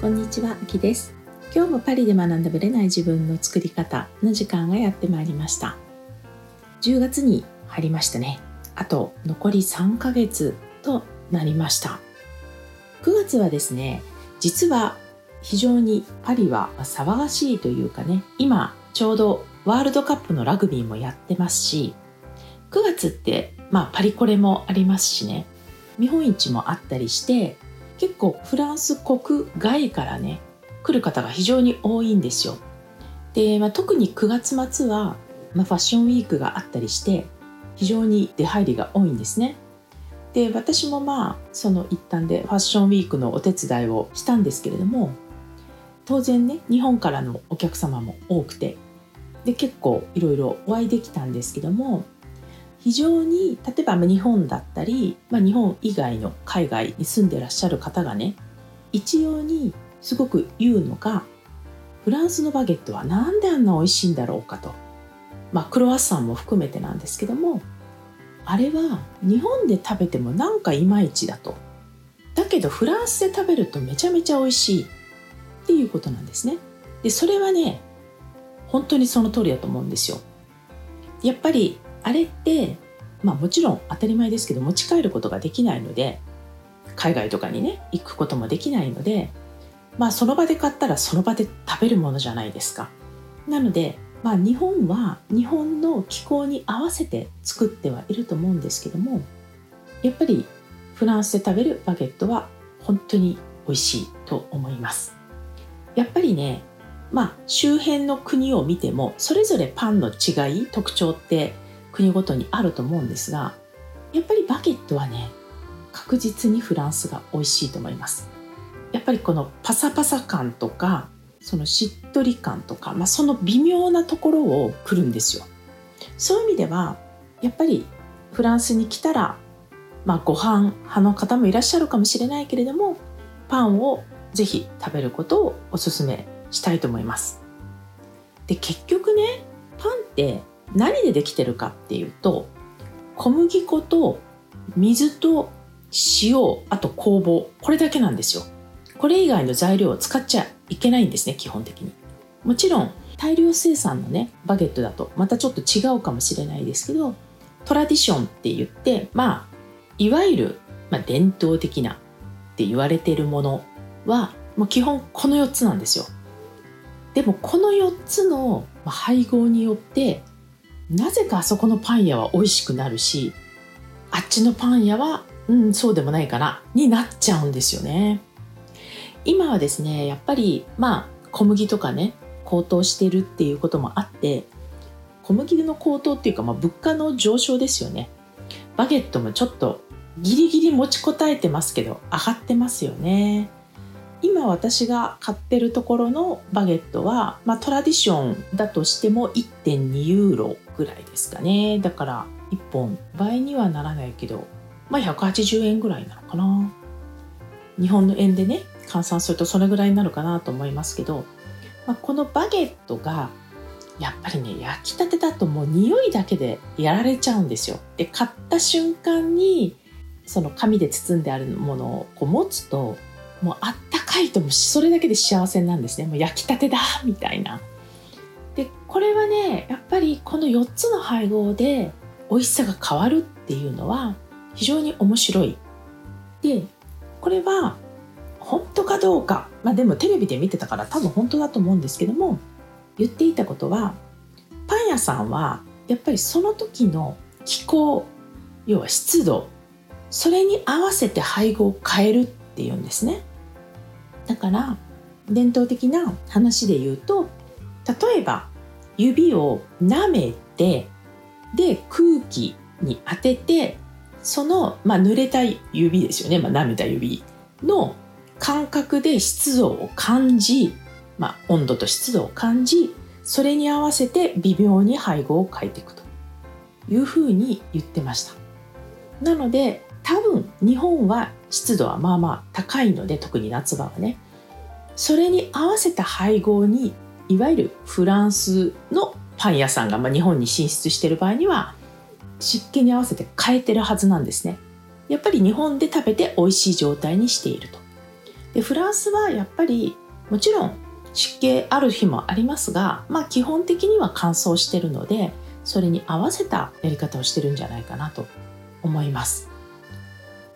こんにちは、あきです。今日もパリで学んだぶれない自分の作り方の時間がやってまいりました。10月に入りましたね。あと残り3ヶ月となりました。9月はですね実は非常にパリは騒がしいというかね今ちょうどワールドカップのラグビーもやってますし9月ってまあパリコレもありますしね。見本市もあったりして結構フランス国外からね来る方が非常に多いんですよ。で、まあ、特に9月末は、まあ、ファッションウィークがあったりして非常に出入りが多いんですね。で私もまあその一環でファッションウィークのお手伝いをしたんですけれども当然ね日本からのお客様も多くてで結構いろいろお会いできたんですけども非常に例えば日本だったり、まあ、日本以外の海外に住んでらっしゃる方がね一様にすごく言うのがフランスのバゲットは何であんな美味しいんだろうかと、まあ、クロワッサンも含めてなんですけどもあれは日本で食べてもなんかいまいちだと。だけどフランスで食べるとめちゃめちゃ美味しい。っていうことなんですね。でそれはね本当にその通りだと思うんですよ。やっぱりあれってまあもちろん当たり前ですけど持ち帰ることができないので海外とかにね行くこともできないのでまあその場で買ったらその場で食べるものじゃないですか。なのでまあ日本は日本の気候に合わせて作ってはいると思うんですけどもやっぱりフランスで食べるバゲットは本当に美味しいと思います。やっぱりねまあ周辺の国を見てもそれぞれパンの違い特徴って国ごとにあると思うんですがやっぱりバゲットはね確実にフランスが美味しいと思います。やっぱりこのパサパサ感とかそのしっとり感とか、まあ、その微妙なところをくるんですよ。そういう意味ではやっぱりフランスに来たら、まあ、ご飯派の方もいらっしゃるかもしれないけれどもパンをぜひ食べることをおすすめしたいと思います。で結局ねパンって何でできてるかっていうと小麦粉と水と塩あと酵母これだけなんですよ。これ以外の材料を使っちゃいけないんですね基本的に。もちろん大量生産のねバゲットだとまたちょっと違うかもしれないですけどトラディションって言ってまあいわゆる、まあ、伝統的なって言われているものはもう基本この4つなんですよ。でもこの4つの配合によってなぜかあそこのパン屋は美味しくなるしあっちのパン屋はうんそうでもないかなになっちゃうんですよね。今はですねやっぱりまあ小麦とかね高騰してるっていうこともあって小麦の高騰っていうか、まあ、物価の上昇ですよね。バゲットもちょっとギリギリ持ちこたえてますけど上がってますよね。今私が買ってるところのバゲットは、まあ、トラディションだとしても1.2ユーロぐらいですかね。だから1本倍にはならないけどまあ180円ぐらいなのかな。日本の円でね換算するとそれぐらいになるかなと思いますけど、まあ、このバゲットがやっぱりね焼きたてだともう匂いだけでやられちゃうんですよ。で買った瞬間にその紙で包んであるものをこう持つともうあったかいともそれだけで幸せなんですね。もう焼きたてだみたいな。これはねやっぱりこの4つの配合で美味しさが変わるっていうのは非常に面白い。でこれは本当かどうか。まあでもテレビで見てたから多分本当だと思うんですけども言っていたことはパン屋さんはやっぱりその時の気候要は湿度それに合わせて配合を変えるっていうんですね。だから伝統的な話で言うと例えば指を舐めてで空気に当ててその、まあ、濡れた指ですよね、まあ、舐めた指の感覚で湿度を感じ、まあ、温度と湿度を感じそれに合わせて微妙に配合を変えていくというふうに言ってました。なので多分日本は湿度はまあまあ高いので特に夏場はね。それに合わせた配合にいわゆるフランスのパン屋さんが、まあ、日本に進出してる場合には湿気に合わせて変えてるはずなんですねやっぱり日本で食べて美味しい状態にしているとでフランスはやっぱりもちろん湿気ある日もありますが、まあ、基本的には乾燥してるのでそれに合わせたやり方をしてるんじゃないかなと思います。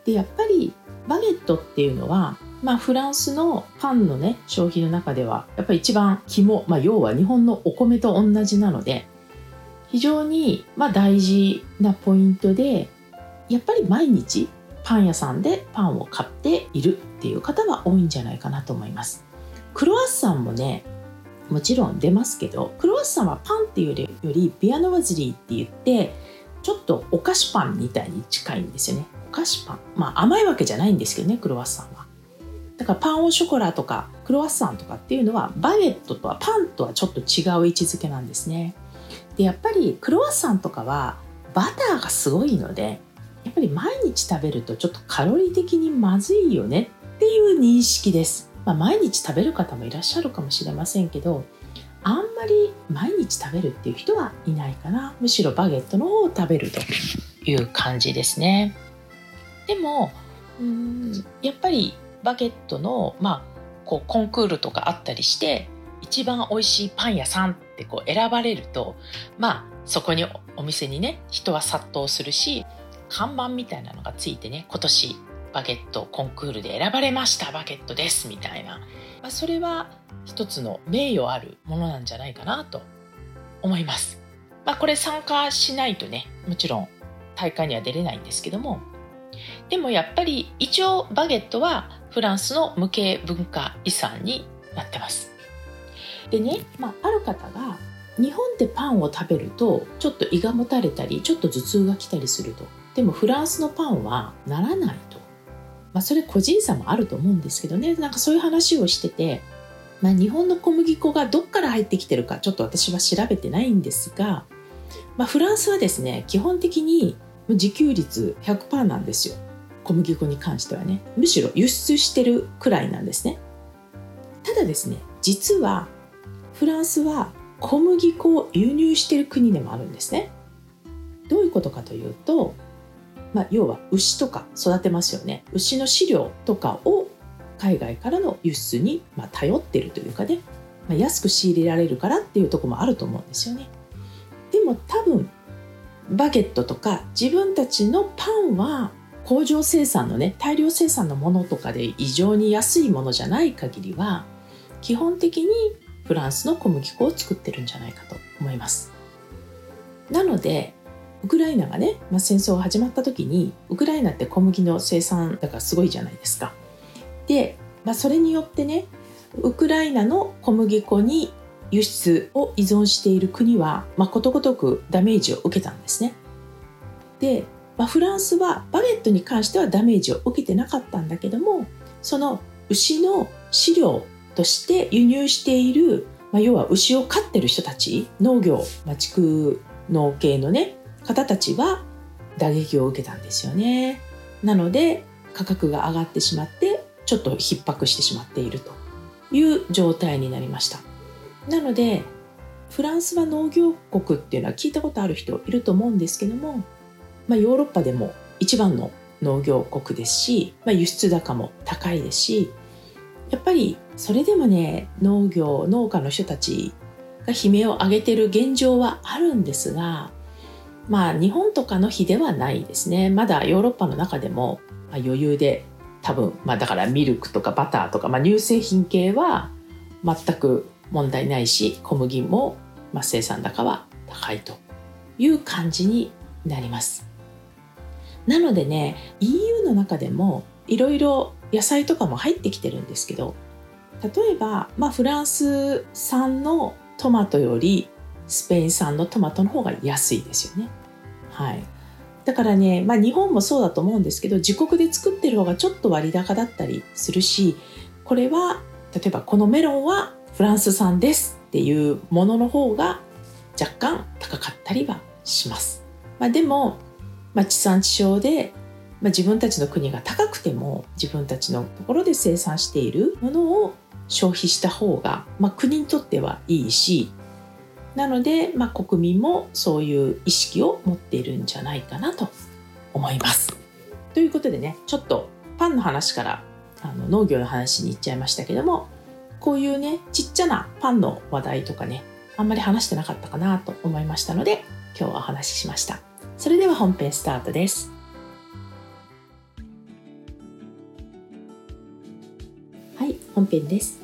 でやっぱりバゲットっていうのは、まあ、フランスのパンのね消費の中ではやっぱり一番肝、まあ、要は日本のお米と同じなので非常にま大事なポイントでやっぱり毎日パン屋さんでパンを買っているっていう方は多いんじゃないかなと思います。クロワッサンもねもちろん出ますけどクロワッサンはパンっていうよりビアノワズリーって言ってちょっとお菓子パンみたいに近いんですよね。お菓子パン。まあ甘いわけじゃないんですけどねクロワッサンは。だからパンオショコラとかクロワッサンとかっていうのはバゲットとはパンとはちょっと違う位置づけなんですね。でやっぱりクロワッサンとかはバターがすごいのでやっぱり毎日食べるとちょっとカロリー的にまずいよねっていう認識です。まあ、毎日食べる方もいらっしゃるかもしれませんけどあんまり毎日食べるっていう人はいないかな。むしろバゲットの方を食べるという感じですね。でもうん。やっぱりバゲットの、まあ、こうコンクールとかあったりして一番美味しいパン屋さんってこう選ばれるとまあそこにお店にね人は殺到するし看板みたいなのがついてね今年バゲットコンクールで選ばれましたバゲットですみたいな、まあ、それは一つの名誉あるものなんじゃないかなと思います。まあ、これ参加しないとねもちろん大会には出れないんですけどもでもやっぱり一応バゲットはフランスの無形文化遺産になってます。でね、まあ、ある方が日本でパンを食べるとちょっと胃がもたれたりちょっと頭痛が来たりすると。でもフランスのパンはならないと。まあ、それ個人差もあると思うんですけどね。なんかそういう話をしてて、まあ、日本の小麦粉がどっから入ってきてるかちょっと私は調べてないんですが、まあ、フランスはですね基本的に自給率100%なんですよ。小麦粉に関してはねむしろ輸出してるくらいなんですね。ただですね実はフランスは小麦粉を輸入してる国でもあるんですね。どういうことかというとまあ、要は牛とか育てますよね。牛の飼料とかを海外からの輸出にま頼ってるというかね、まあ、安く仕入れられるからっていうとこもあると思うんですよね。でも多分バゲットとか自分たちのパンは工場生産のね大量生産のものとかで異常に安いものじゃない限りは基本的にフランスの小麦粉を作ってるんじゃないかと思いますなのでウクライナがね、まあ、戦争が始まった時にウクライナって小麦の生産だからすごいじゃないですか。で、まあ、それによってねウクライナの小麦粉に輸出を依存している国は、まあ、ことごとくダメージを受けたんですね。で、まあ、フランスはバゲットに関してはダメージを受けてなかったんだけどもその牛の飼料として輸入している、まあ、要は牛を飼ってる人たち農業、まあ、畜農系のね方たちは打撃を受けたんですよね。なので価格が上がってしまってちょっと逼迫してしまっているという状態になりました。なのでフランスは農業国っていうのは聞いたことある人いると思うんですけども、まあ、ヨーロッパでも一番の農業国ですし、まあ、輸出高も高いですしやっぱりそれでもね農業農家の人たちが悲鳴を上げてる現状はあるんですがまあ日本とかの比ではないですね。まだヨーロッパの中でも余裕で多分、まあ、だからミルクとかバターとか、まあ、乳製品系は全く問題ないし小麦も、まあ、生産高は高いという感じになります。なのでね EU の中でもいろいろ野菜とかも入ってきてるんですけど例えば、まあ、フランス産のトマトよりスペイン産のトマトの方が安いですよね。はい、だからね、まあ、日本もそうだと思うんですけど自国で作ってる方がちょっと割高だったりするしこれは例えばこのメロンはフランス産ですっていうものの方が若干高かったりはします。まあ、でも、まあ、地産地消で、まあ、自分たちの国が高くても自分たちのところで生産しているものを消費した方が、まあ、国にとってはいいしなので、まあ、国民もそういう意識を持っているんじゃないかなと思います。ということでねちょっとパンの話からあの農業の話に行っちゃいましたけどもこういうねちっちゃなパンの話題とかねあんまり話してなかったかなと思いましたので今日はお話ししましたそれでは本編スタートです。はい本編です。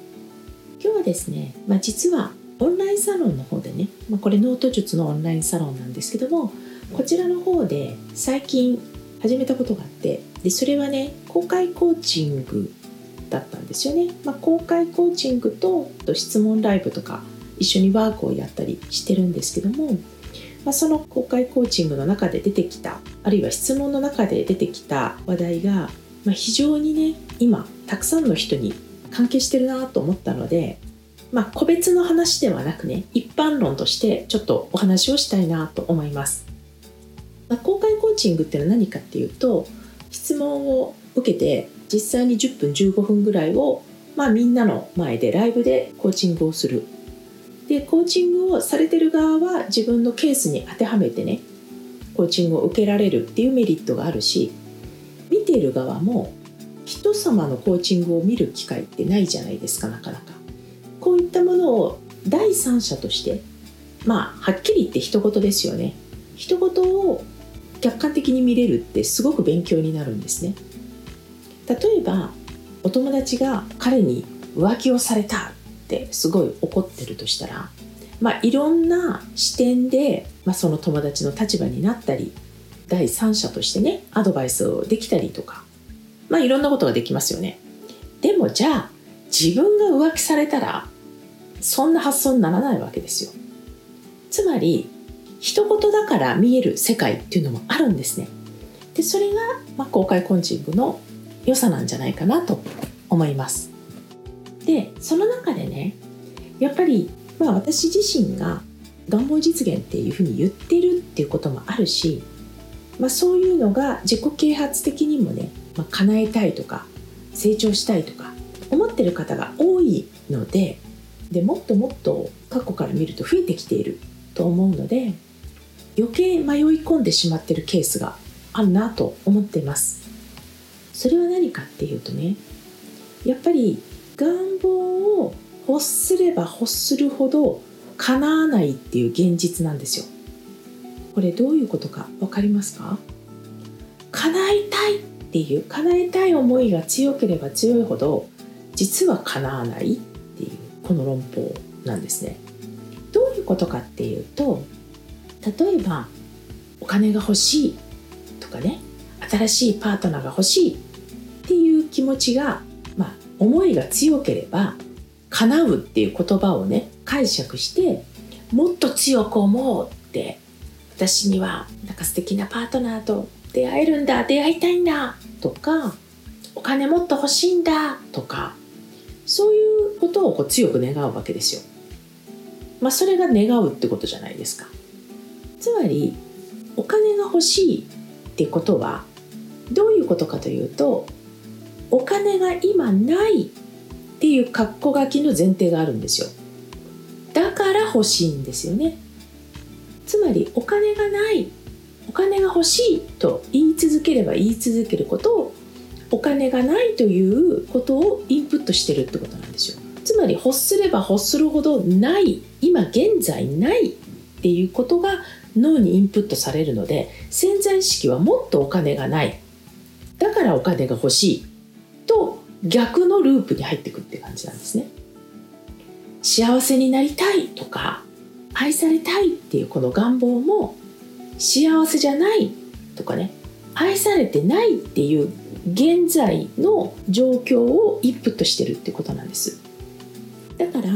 今日はですね、まあ、実はオンラインサロンの方でね、まあ、これノート術のオンラインサロンなんですけどもこちらの方で最近始めたことがあってでそれはね公開コーチングだったんですよね、まあ、公開コーチングと質問ライブとか一緒にワークをやったりしてるんですけども、まあ、その公開コーチングの中で出てきたあるいは質問の中で出てきた話題が、まあ、非常にね今たくさんの人に関係してるなと思ったのでまあ、個別の話ではなくね一般論としてちょっとお話をしたいなと思います、まあ、公開コーチングっていうのは何かっていうと質問を受けて実際に10分15分ぐらいを、まあ、みんなの前でライブでコーチングをする。でコーチングをされてる側は自分のケースに当てはめてねコーチングを受けられるっていうメリットがあるし見ている側も人様のコーチングを見る機会ってないじゃないですかなかなか。こういったものを第三者としてまあはっきり言って人事ですよね。人事を客観的に見れるってすごく勉強になるんですね。例えばお友達が彼に浮気をされた。ってすごい怒ってるとしたらまあいろんな視点で、まあ、その友達の立場になったり第三者としてねアドバイスをできたりとかまあいろんなことができますよね。でもじゃあ自分が浮気されたらそんな発想にならないわけですよ。つまり一言だから見える世界っていうのもあるんですね。でそれが、まあ、公開コンチングの良さなんじゃないかなと思います。でその中でねやっぱり、まあ、私自身が願望実現っていうふうに言ってるっていうこともあるし、まあ、そういうのが自己啓発的にもね、まあ、叶えたいとか成長したいとか思ってる方が多いのででもっともっと過去から見ると増えてきていると思うので余計迷い込んでしまってるケースがあるなと思ってます。それは何かっていうとねやっぱり願望を欲すれば欲するほど叶わないっていう現実なんですよこれどういうことか分かりますか？叶いたいっていう叶えたい思いが強ければ強いほど実は叶わないっていうこの論法なんですね。どういうことかっていうと例えばお金が欲しいとかね新しいパートナーが欲しいっていう気持ちが、思いが強ければ叶うっていう言葉をね解釈してもっと強く思うって私にはなんか素敵なパートナーと出会えるんだ出会いたいんだとかお金もっと欲しいんだとかそういうことをこう強く願うわけですよ。まあ、それが願うってことじゃないですか。つまりお金が欲しいってことはどういうことかというとお金が今ないっていう格好書きの前提があるんですよ。だから欲しいんですよね。つまりお金がないお金が欲しいと言い続ければ言い続けることをお金がないということをインプットしてるってことなんですよつまり欲すれば欲するほどない今現在ないっていうことが脳にインプットされるので潜在意識はもっとお金がないだからお金が欲しいと逆のループに入ってくって感じなんですね。幸せになりたいとか愛されたいっていうこの願望も幸せじゃないとかね愛されてないっていう現在の状況をインプットしてるってことなんです。だから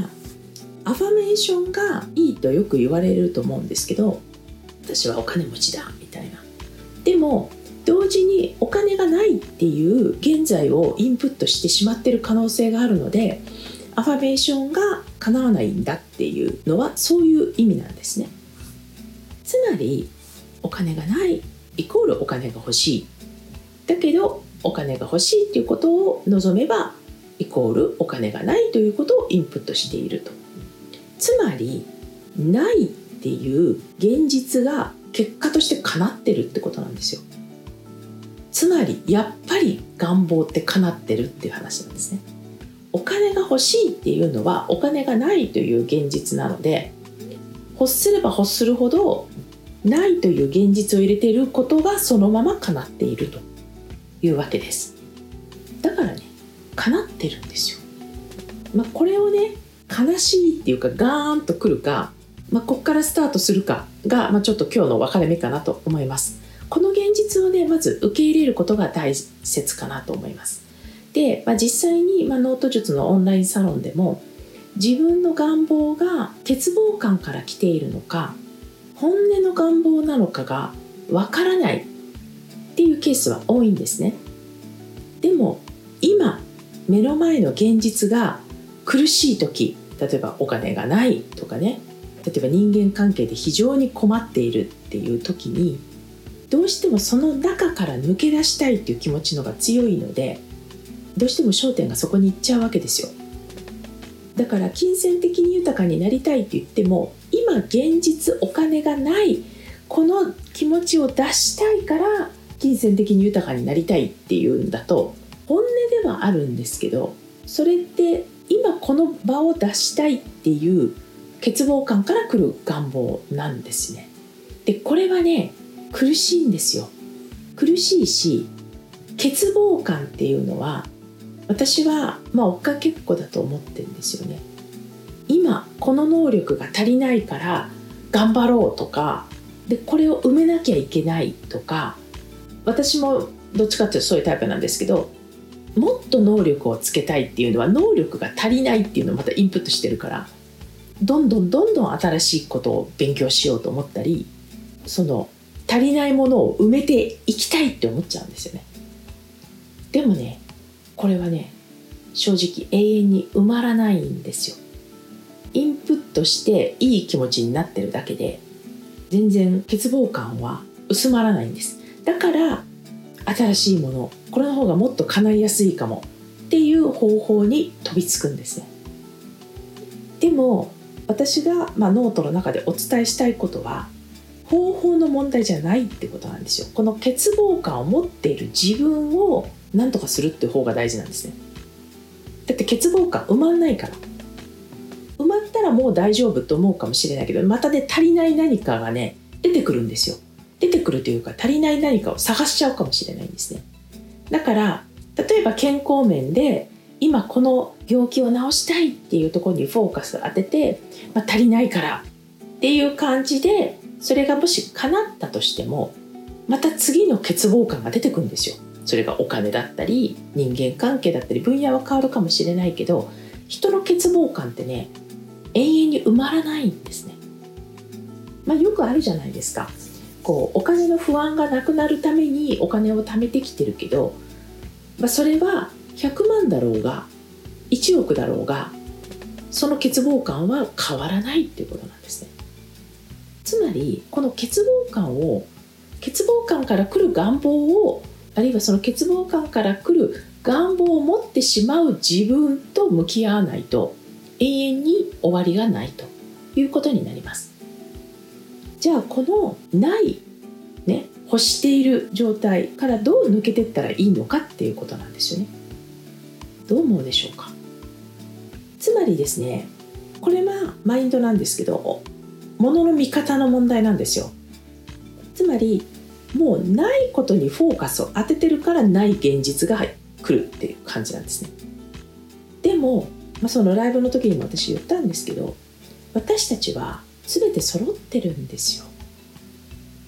アファメーションがいいとよく言われると思うんですけど私はお金持ちだみたいな。でも同時にお金がないっていう現在をインプットしてしまってる可能性があるのでアファメーションが叶わないんだっていうのはそういう意味なんですね。つまりお金がないイコールお金が欲しい。だけどお金が欲しいっていうことを望めばイコールお金がないということをインプットしていると。つまりないっていう現実が結果として叶ってるってことなんですよ。つまりやっぱり願望って叶ってるっていう話なんですね。お金が欲しいっていうのはお金がないという現実なので欲すれば欲するほどないという現実を入れていることがそのまま叶っているというわけです。だからね叶ってるんですよ、まあ、これをね悲しいっていうかガーンとくるか、まあ、こっからスタートするかが、まあ、ちょっと今日の分かれ目かなと思います。この現実をねまず受け入れることが大切かなと思います。で、まあ、実際に、まあ、ノート術のオンラインサロンでも自分の願望が欠乏感から来ているのか本音の願望なのかがわからないっていうケースは多いんですね。でも今目の前の現実が苦しい時例えばお金がないとかね例えば人間関係で非常に困っているっていう時にどうしてもその中から抜け出したいっていう気持ちのが強いのでどうしても焦点がそこに行っちゃうわけですよだから金銭的に豊かになりたいって言っても今現実お金がないこの気持ちを出したいから金銭的に豊かになりたいっていうんだと本音ではあるんですけどそれって今この場を出したいっていう欠乏感から来る願望なんですね。でこれはね苦しいんですよ。苦しいし欠乏感っていうのは私はまあ追っかけっこだと思ってるんですよね。今この能力が足りないから頑張ろうとかでこれを埋めなきゃいけないとか私もどっちかっていうとそういうタイプなんですけどもっと能力をつけたいっていうのは能力が足りないっていうのをまたインプットしてるからどんどんどんどん新しいことを勉強しようと思ったりその足りないものを埋めていきたいって思っちゃうんですよね。でもねこれはね正直永遠に埋まらないんですよ。インプットしていい気持ちになってるだけで全然欠乏感は薄まらないんです。だから新しいものこれの方がもっと叶いやすいかもっていう方法に飛びつくんですね。でも私が、まあ、ノートの中でお伝えしたいことは方法の問題じゃないってことなんですよ。この欠乏感を持っている自分を何とかするって方が大事なんですね。だって欠乏感埋まんないから。埋まったらもう大丈夫と思うかもしれないけどまたね足りない何かがね出てくるんですよ。出てくるというか足りない何かを探しちゃうかもしれないんですね。だから例えば健康面で今この病気を治したいっていうところにフォーカスを当てて、まあ、足りないからっていう感じでそれがもし叶ったとしてもまた次の欠乏感が出てくるんですよ。それがお金だったり人間関係だったり分野は変わるかもしれないけど人の欠乏感ってね永遠に埋まらないんですね、まあ、よくあるじゃないですか。こうお金の不安がなくなるためにお金を貯めてきてるけど、まあ、それは100万だろうが1億だろうがその欠乏感は変わらないっていうことなんですね。つまりこの欠乏感を欠乏感から来る願望をあるいはその欠乏感から来る願望を持ってしまう自分と向き合わないと永遠に終わりがないということになります。じゃあこのないね欲している状態からどう抜けていったらいいのかっていうことなんですよね。どう思うでしょうか。つまりですねこれはマインドなんですけどものの見方の問題なんですよ。つまりもうないことにフォーカスを当ててるからない現実が来るっていう感じなんですね。でも、まあ、そのライブの時にも私言ったんですけど私たちは全て揃ってるんですよ。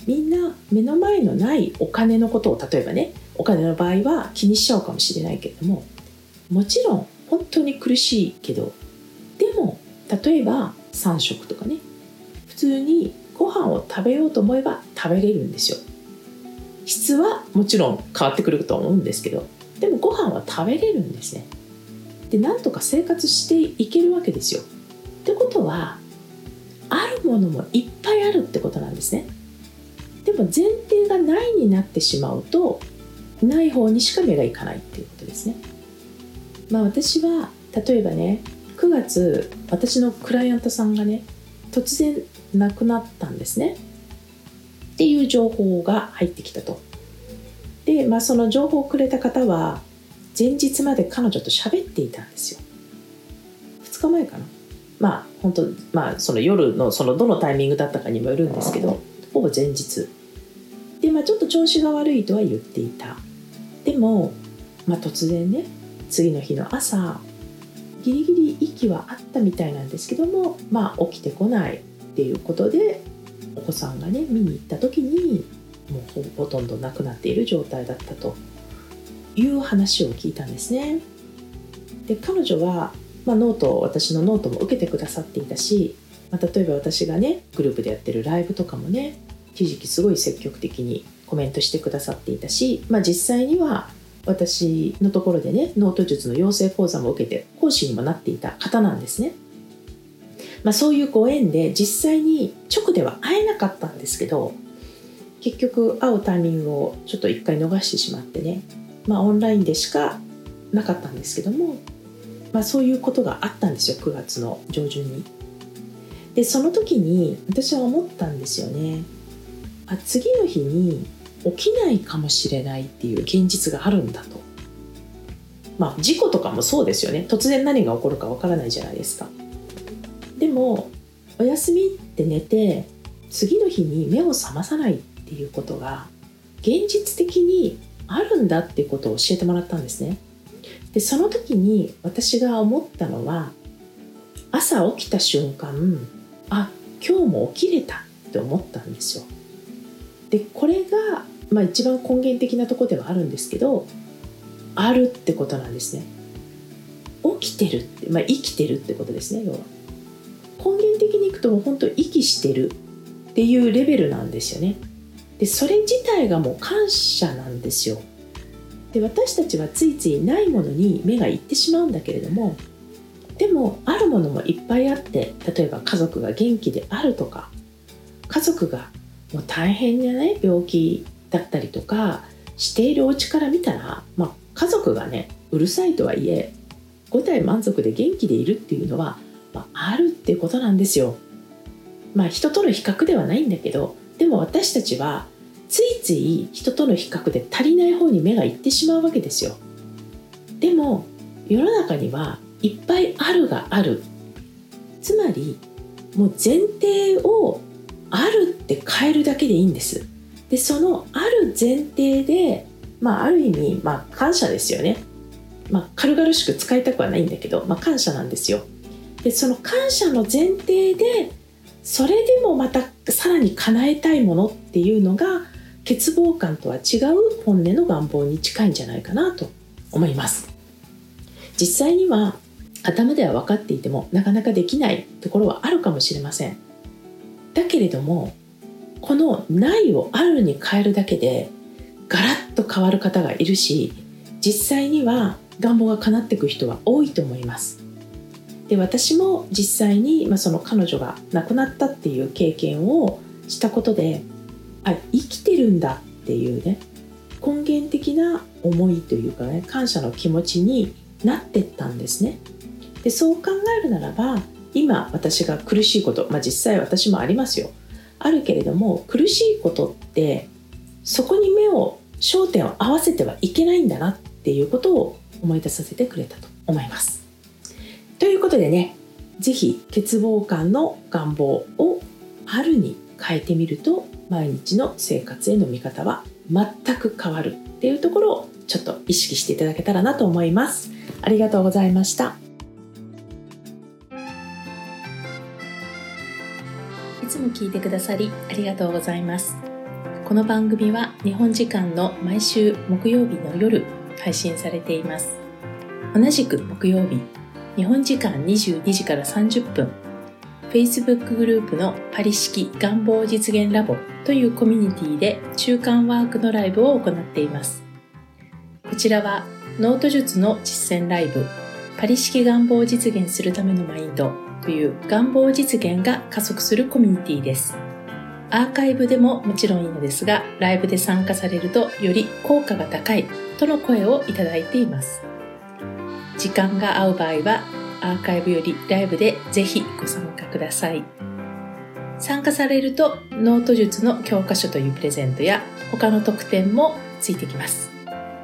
みんな目の前のないお金のことを例えばねお金の場合は気にしちゃうかもしれないけれどももちろん本当に苦しいけどでも例えば3食とかね普通にご飯を食べようと思えば食べれるんですよ。質はもちろん変わってくると思うんですけどでもご飯は食べれるんですね。でなんとか生活していけるわけですよ。ってことはあるものもいっぱいあるってことなんですね。でも前提がないになってしまうとない方にしか目がいかないっていうことですね。まあ私は例えばね9月私のクライアントさんがね突然亡くなったんですね。っていう情報が入ってきたと。で、まあ、その情報をくれた方は前日まで彼女と喋っていたんですよ。2日前かな。まあ本当まあその夜のそのどのタイミングだったかにもよるんですけどほぼ前日。でまあちょっと調子が悪いとは言っていた。でも、まあ、突然ね次の日の朝ギリギリ息はあったみたいなんですけどもまあ起きてこない。っていうことでお子さんがね見に行った時にもうほとんど亡くなっている状態だったという話を聞いたんですね。で彼女は、まあ、ノート私のノートも受けてくださっていたし、まあ、例えば私がねグループでやってるライブとかもね一時期すごい積極的にコメントしてくださっていたし、まあ、実際には私のところでねノート術の養成講座も受けて講師にもなっていた方なんですね。まあ、そういうご縁で実際に直では会えなかったんですけど結局会うタイミングをちょっと一回逃してしまってねまあオンラインでしかなかったんですけども、まあ、そういうことがあったんですよ9月の上旬に。でその時に私は思ったんですよね。あ次の日に起きないかもしれないっていう現実があるんだと。まあ事故とかもそうですよね突然何が起こるかわからないじゃないですか。でもお休みって寝て次の日に目を覚まさないっていうことが現実的にあるんだってことを教えてもらったんですね。でその時に私が思ったのは朝起きた瞬間あ今日も起きれたって思ったんですよ。でこれが、まあ、一番根源的なとこではあるんですけどあるってことなんですね。起きてるって、まあ、生きてるってことですね要は。根源的にいくともう本当息してるっていうレベルなんですよね。でそれ自体がもう感謝なんですよ。で私たちはついついないものに目がいってしまうんだけれどもでもあるものもいっぱいあって例えば家族が元気であるとか家族がもう大変じゃなね病気だったりとかしているお家から見たら、まあ、家族がねうるさいとはいえ5体満足で元気でいるっていうのは、まあ、あるっていうことなんですよ。まあ人との比較ではないんだけどでも私たちはついつい人との比較で足りない方に目がいってしまうわけですよ。でも世の中にはいっぱいあるがある。つまりもう前提をあるって変えるだけでいいんです。でそのある前提でまあある意味まあ感謝ですよね。まあ軽々しく使いたくはないんだけど、まあ、感謝なんですよ。でその感謝の前提でそれでもまたさらに叶えたいものっていうのが欠乏感とは違う本音の願望に近いんじゃないかなと思います。実際には頭では分かっていてもなかなかできないところはあるかもしれません。だけれどもこの「ない」を「ある」に変えるだけでガラッと変わる方がいるし実際には願望が叶っていく人は多いと思います。で私も実際に、まあ、その彼女が亡くなったっていう経験をしたことであ生きてるんだっていうね根源的な思いというかね感謝の気持ちになってったんですね。でそう考えるならば今私が苦しいこと、まあ、実際私もありますよ。あるけれども苦しいことってそこに目を焦点を合わせてはいけないんだなっていうことを思い出させてくれたと思います。ということでね是非欠乏感の願望を春に変えてみると毎日の生活への見方は全く変わるっていうところをちょっと意識していただけたらなと思います。ありがとうございました。いつも聞いてくださりありがとうございます。この番組は日本時間の毎週木曜日の夜配信されています。同じく木曜日日本時間22時から30分 Facebook グループのパリ式願望実現ラボというコミュニティで中間ワークのライブを行っています。こちらはノート術の実践ライブパリ式願望を実現するためのマインドという願望実現が加速するコミュニティです。アーカイブでももちろんいいのですが、ライブで参加されるとより効果が高いとの声をいただいています。時間が合う場合はアーカイブよりライブでぜひご参加ください。参加されるとノート術の教科書というプレゼントや他の特典もついてきます。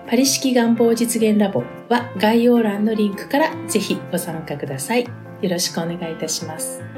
パリ式願望実現ラボは概要欄のリンクからぜひご参加ください。よろしくお願いいたします。